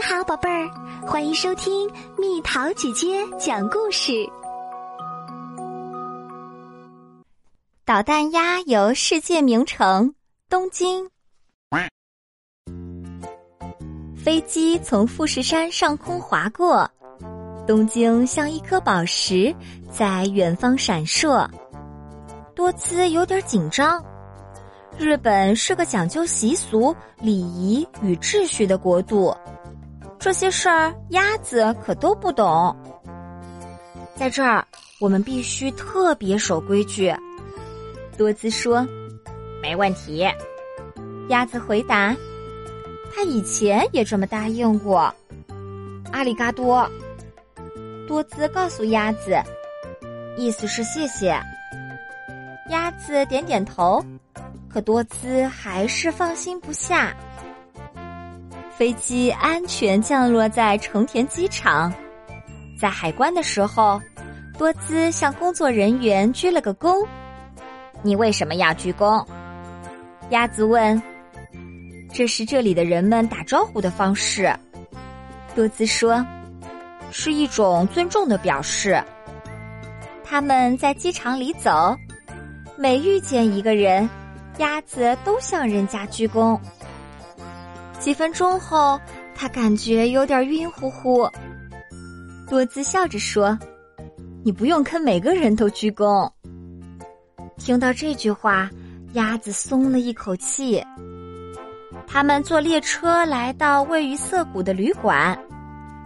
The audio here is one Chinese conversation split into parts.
你好，宝贝儿，欢迎收听蜜桃姐姐讲故事。导弹鸭游世界名城东京，飞机从富士山上空划过，东京像一颗宝石在远方闪烁。多姿有点紧张。日本是个讲究习俗、礼仪与秩序的国度。这些事儿，鸭子可都不懂。在这儿，我们必须特别守规矩。多姿说：“没问题。”鸭子回答：“他以前也这么答应过。”阿里嘎多。多姿告诉鸭子：“意思是谢谢。”鸭子点点头，可多姿还是放心不下。飞机安全降落在成田机场，在海关的时候，多姿向工作人员鞠了个躬。你为什么要鞠躬？鸭子问。这是这里的人们打招呼的方式。多姿说，是一种尊重的表示。他们在机场里走，每遇见一个人，鸭子都向人家鞠躬。几分钟后，他感觉有点晕乎乎。多姿笑着说：“你不用跟每个人都鞠躬。”听到这句话，鸭子松了一口气。他们坐列车来到位于涩谷的旅馆，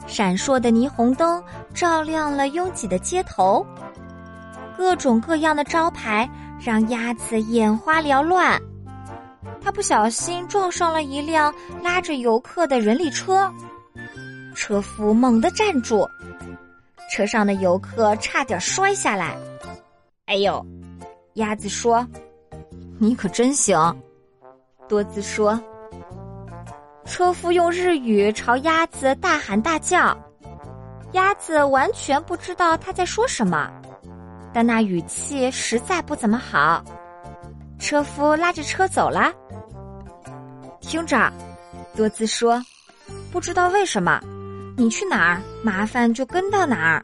闪烁的霓虹灯照亮了拥挤的街头，各种各样的招牌让鸭子眼花缭乱。他不小心撞上了一辆拉着游客的人力车，车夫猛地站住，车上的游客差点摔下来。哎呦，鸭子说：“你可真行。”多姿说：“车夫用日语朝鸭子大喊大叫，鸭子完全不知道他在说什么，但那语气实在不怎么好。”车夫拉着车走了。听着，多姿说：“不知道为什么，你去哪儿，麻烦就跟到哪儿，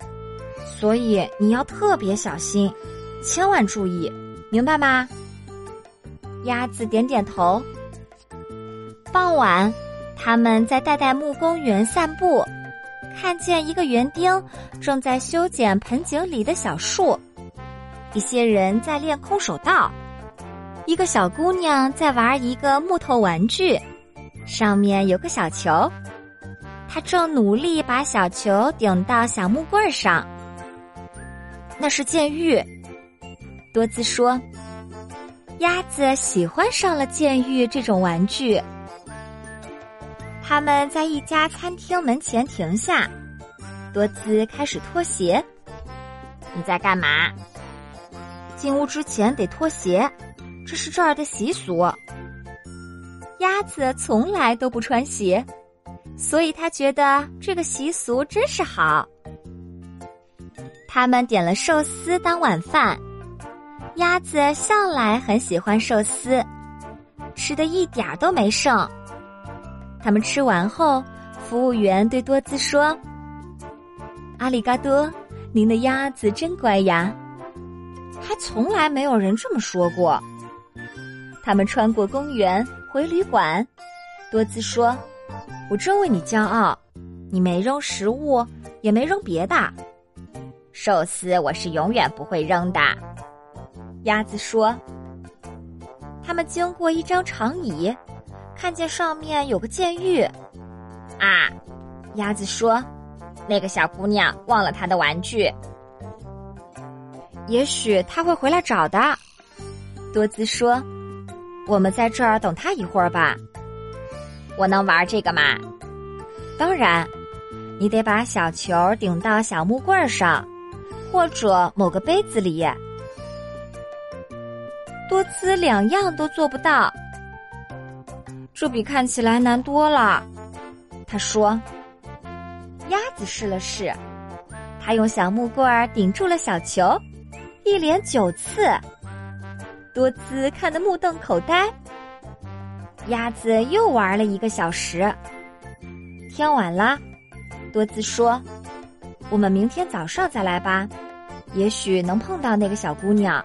所以你要特别小心，千万注意，明白吗？”鸭子点点头。傍晚，他们在代代木公园散步，看见一个园丁正在修剪盆景里的小树，一些人在练空手道。一个小姑娘在玩一个木头玩具，上面有个小球，她正努力把小球顶到小木棍上。那是剑玉，多姿说：“鸭子喜欢上了剑玉这种玩具。”他们在一家餐厅门前停下，多姿开始脱鞋。你在干嘛？进屋之前得脱鞋。这是这儿的习俗。鸭子从来都不穿鞋，所以他觉得这个习俗真是好。他们点了寿司当晚饭，鸭子向来很喜欢寿司，吃的一点都没剩。他们吃完后，服务员对多姿说：“阿里嘎多，您的鸭子真乖呀，还从来没有人这么说过。”他们穿过公园回旅馆，多姿说：“我真为你骄傲，你没扔食物，也没扔别的。寿司我是永远不会扔的。”鸭子说。他们经过一张长椅，看见上面有个监狱。啊，鸭子说：“那个小姑娘忘了她的玩具，也许她会回来找的。”多姿说。我们在这儿等他一会儿吧。我能玩这个吗？当然，你得把小球顶到小木棍上，或者某个杯子里。多姿两样都做不到，这比看起来难多了。他说：“鸭子试了试，他用小木棍儿顶住了小球，一连九次。”多姿看得目瞪口呆。鸭子又玩了一个小时，天晚了，多姿说：“我们明天早上再来吧，也许能碰到那个小姑娘。”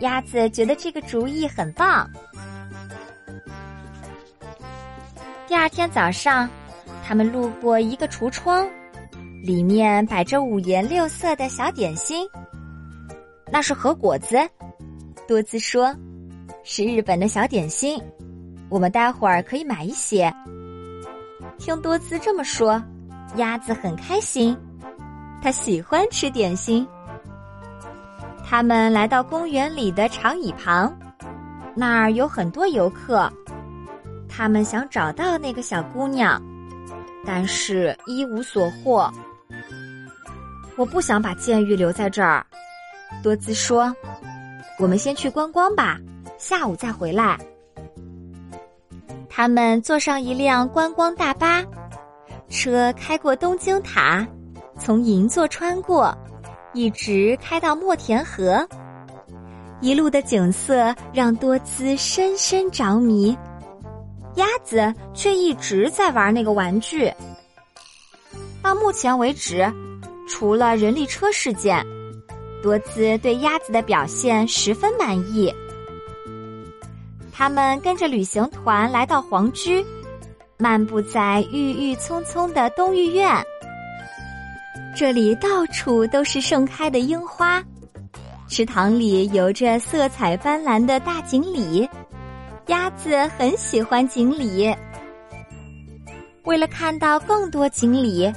鸭子觉得这个主意很棒。第二天早上，他们路过一个橱窗，里面摆着五颜六色的小点心。那是核果子，多姿说：“是日本的小点心，我们待会儿可以买一些。”听多姿这么说，鸭子很开心，它喜欢吃点心。他们来到公园里的长椅旁，那儿有很多游客。他们想找到那个小姑娘，但是一无所获。我不想把监狱留在这儿，多姿说：“我们先去观光吧，下午再回来。”他们坐上一辆观光大巴，车开过东京塔，从银座穿过，一直开到墨田河。一路的景色让多姿深深着迷。鸭子却一直在玩那个玩具。到目前为止，除了人力车事件，多姿对鸭子的表现十分满意。他们跟着旅行团来到皇居，漫步在郁郁葱葱的东御苑。这里到处都是盛开的樱花，池塘里游着色彩斑斓的大锦鲤。鸭子很喜欢锦鲤。为了看到更多锦鲤，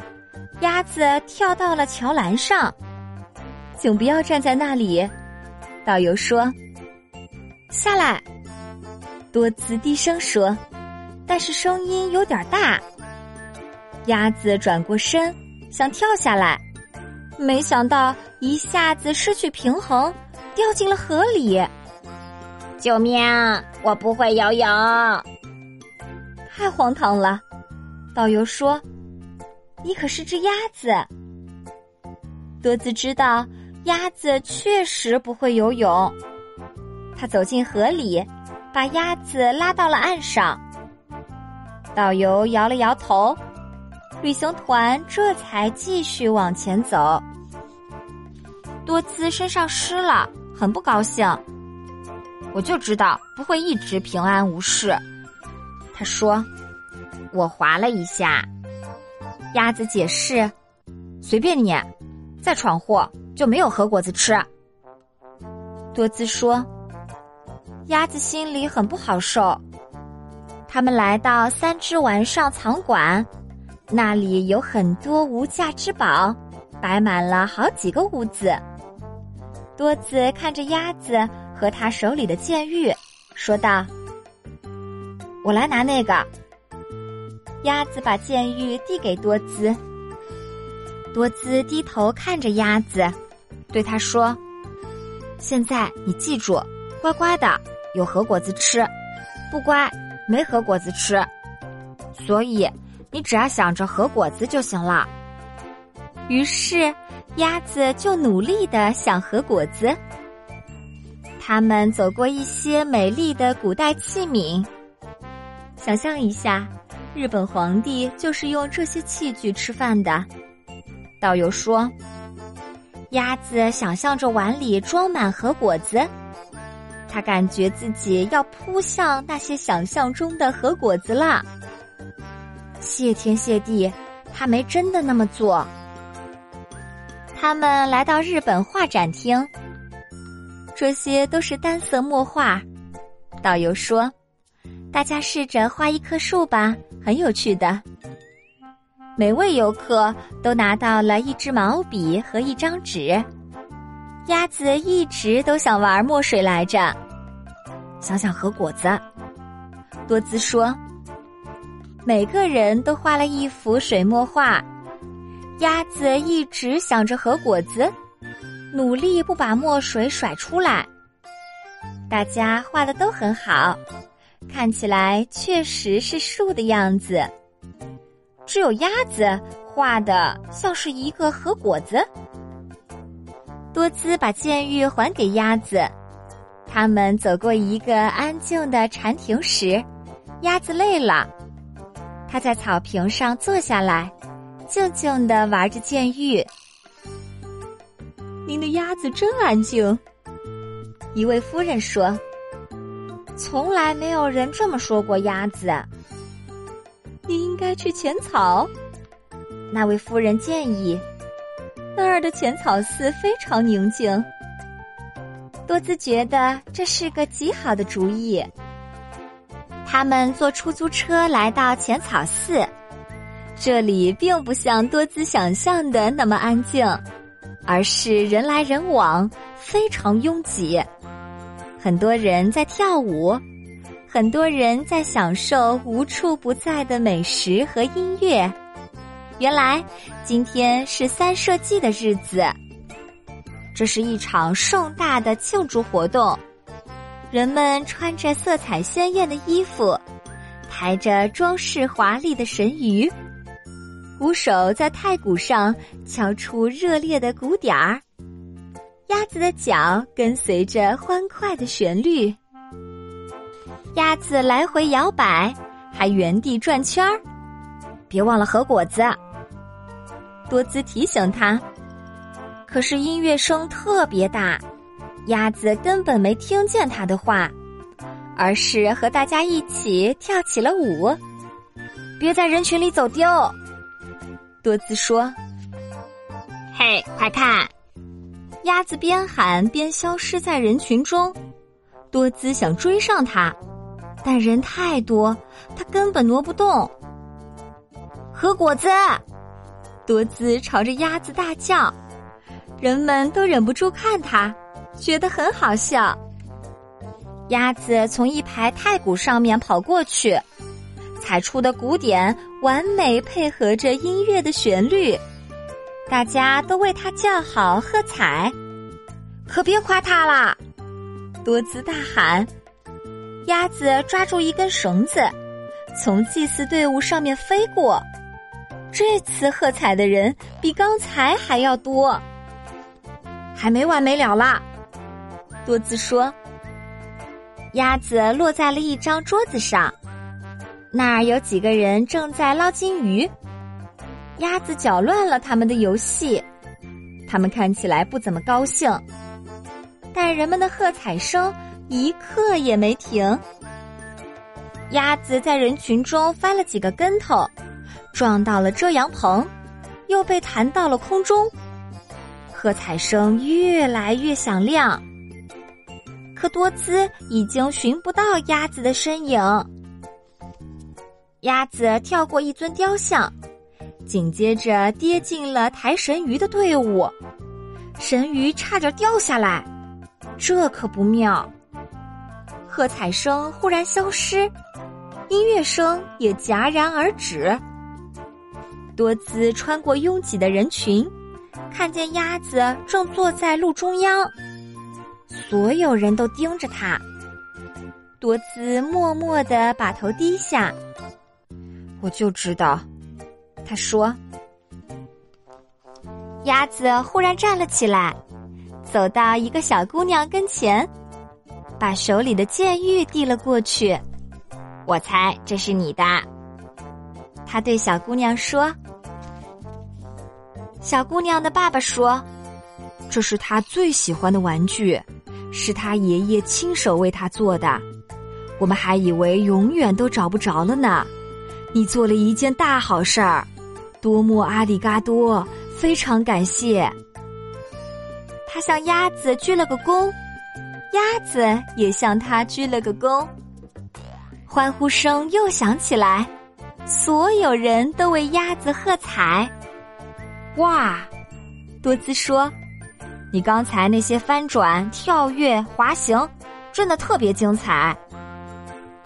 鸭子跳到了桥栏上。请不要站在那里，导游说。下来，多姿低声说，但是声音有点大。鸭子转过身，想跳下来，没想到一下子失去平衡，掉进了河里。救命！我不会游泳，太荒唐了。导游说：“你可是只鸭子。”多姿知道鸭子确实不会游泳，他走进河里，把鸭子拉到了岸上。导游摇了摇头，旅行团这才继续往前走。多姿身上湿了，很不高兴。我就知道不会一直平安无事，他说：“我划了一下。”鸭子解释：“随便你，再闯祸就没有核果子吃。”多姿说：“鸭子心里很不好受。”他们来到三只丸上藏馆，那里有很多无价之宝，摆满了好几个屋子。多姿看着鸭子。和他手里的剑玉，说道：“我来拿那个。”鸭子把剑玉递给多姿，多姿低头看着鸭子，对他说：“现在你记住，乖乖的有核果子吃，不乖没核果子吃。所以你只要想着核果子就行了。”于是鸭子就努力的想核果子。他们走过一些美丽的古代器皿，想象一下，日本皇帝就是用这些器具吃饭的。导游说：“鸭子想象着碗里装满核果子，他感觉自己要扑向那些想象中的核果子了。谢天谢地，他没真的那么做。”他们来到日本画展厅。这些都是单色墨画，导游说：“大家试着画一棵树吧，很有趣的。”每位游客都拿到了一支毛笔和一张纸。鸭子一直都想玩墨水来着，想想和果子。多姿说：“每个人都画了一幅水墨画。”鸭子一直想着和果子。努力不把墨水甩出来。大家画的都很好，看起来确实是树的样子。只有鸭子画的像是一个核果子。多姿把剑玉还给鸭子，他们走过一个安静的禅庭时，鸭子累了，他在草坪上坐下来，静静的玩着剑玉。您的鸭子真安静，一位夫人说：“从来没有人这么说过鸭子。”你应该去浅草。那位夫人建议：“那儿的浅草寺非常宁静。”多兹觉得这是个极好的主意。他们坐出租车来到浅草寺，这里并不像多兹想象的那么安静，而是人来人往，非常拥挤。很多人在跳舞，很多人在享受无处不在的美食和音乐。原来今天是三社祭的日子。这是一场盛大的庆祝活动，人们穿着色彩鲜艳的衣服，抬着装饰华丽的神鱼，鼓手在太鼓上敲出热烈的鼓点儿，鸭子的脚跟随着欢快的旋律，鸭子来回摇摆，还原地转圈儿。别忘了核果子，多兹提醒他。可是音乐声特别大，鸭子根本没听见他的话，而是和大家一起跳起了舞。别在人群里走丢，多兹说：“嘿，快看！”鸭子边喊边消失在人群中。多兹想追上它，但人太多，他根本挪不动。和果子！多姿朝着鸭子大叫。人们都忍不住看他，觉得很好笑。鸭子从一排太鼓上面跑过去，踩出的鼓点完美配合着音乐的旋律，大家都为他叫好喝彩。可别夸他啦！多姿大喊。鸭子抓住一根绳子，从祭祀队伍上面飞过。这次喝彩的人比刚才还要多。还没完没了啦！多兹说：“鸭子落在了一张桌子上，那儿有几个人正在捞金鱼。鸭子搅乱了他们的游戏，他们看起来不怎么高兴。但人们的喝彩声一刻也没停。鸭子在人群中翻了几个跟头，撞到了遮阳棚，又被弹到了空中。”喝彩声越来越响亮，可多兹已经寻不到鸭子的身影。鸭子跳过一尊雕像，紧接着跌进了抬神鱼的队伍，神鱼差点掉下来，这可不妙。喝彩声忽然消失，音乐声也戛然而止。多兹穿过拥挤的人群。看见鸭子正坐在路中央，所有人都盯着它。多兹默默的把头低下。我就知道，他说。鸭子忽然站了起来，走到一个小姑娘跟前，把手里的剑玉递了过去。我猜这是你的。他对小姑娘说。小姑娘的爸爸说：“这是他最喜欢的玩具，是他爷爷亲手为他做的。我们还以为永远都找不着了呢。你做了一件大好事儿，多么阿里嘎多！非常感谢。”他向鸭子鞠了个躬，鸭子也向他鞠了个躬。欢呼声又响起来，所有人都为鸭子喝彩。哇，多兹说：“你刚才那些翻转、跳跃、滑行，真的特别精彩。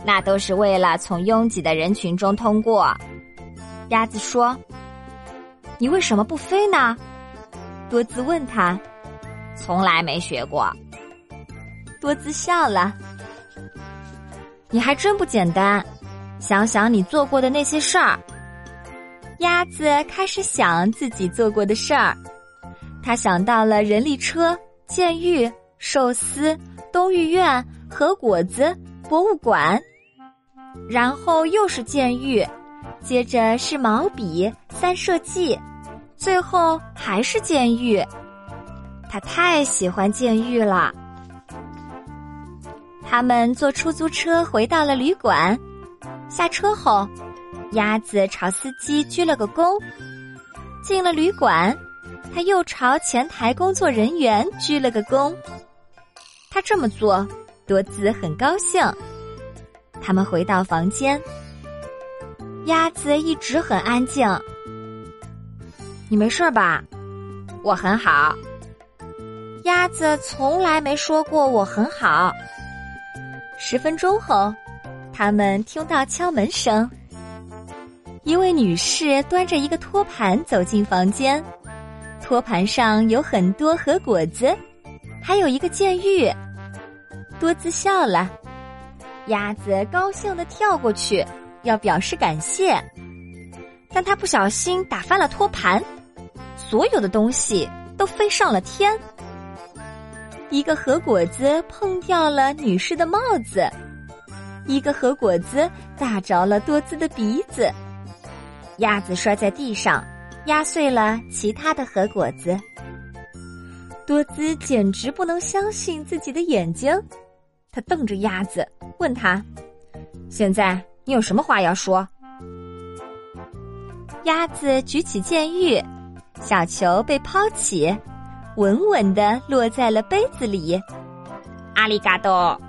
那都是为了从拥挤的人群中通过。”鸭子说：“你为什么不飞呢？”多兹问他：“从来没学过。”多姿笑了：“你还真不简单，想想你做过的那些事儿。”鸭子开始想自己做过的事儿，他想到了人力车、监狱、寿司、东御苑、和果子、博物馆，然后又是监狱，接着是毛笔、三射记，最后还是监狱。他太喜欢监狱了。他们坐出租车回到了旅馆，下车后，鸭子朝司机鞠了个躬。进了旅馆，他又朝前台工作人员鞠了个躬。他这么做，多姿很高兴。他们回到房间，鸭子一直很安静。你没事吧？我很好。鸭子从来没说过我很好。十分钟后，他们听到敲门声。一位女士端着一个托盘走进房间，托盘上有很多核果子，还有一个监狱。多姿笑了，鸭子高兴的跳过去要表示感谢，但他不小心打翻了托盘，所有的东西都飞上了天。一个核果子碰掉了女士的帽子，一个核果子打着了多姿的鼻子，鸭子摔在地上，压碎了其他的核果子。多姿简直不能相信自己的眼睛，他瞪着鸭子，问他：“现在你有什么话要说？”鸭子举起剑玉，小球被抛起。稳稳的落在了杯子里，阿里嘎多，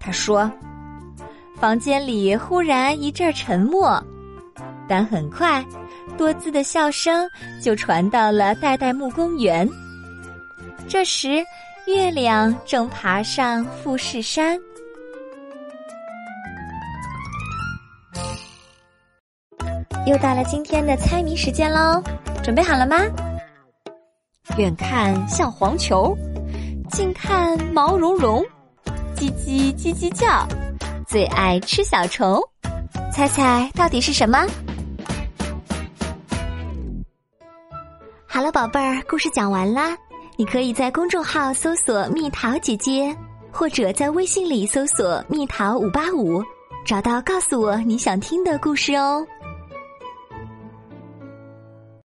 他说。房间里忽然一阵沉默，但很快，多姿的笑声就传到了代代木公园。这时，月亮正爬上富士山。又到了今天的猜谜时间喽，准备好了吗？远看像黄球，近看毛茸茸，叽叽叽叽叫，最爱吃小虫。猜猜到底是什么？好了，宝贝儿，故事讲完啦。你可以在公众号搜索“蜜桃姐姐”，或者在微信里搜索“蜜桃五八五”，找到告诉我你想听的故事哦。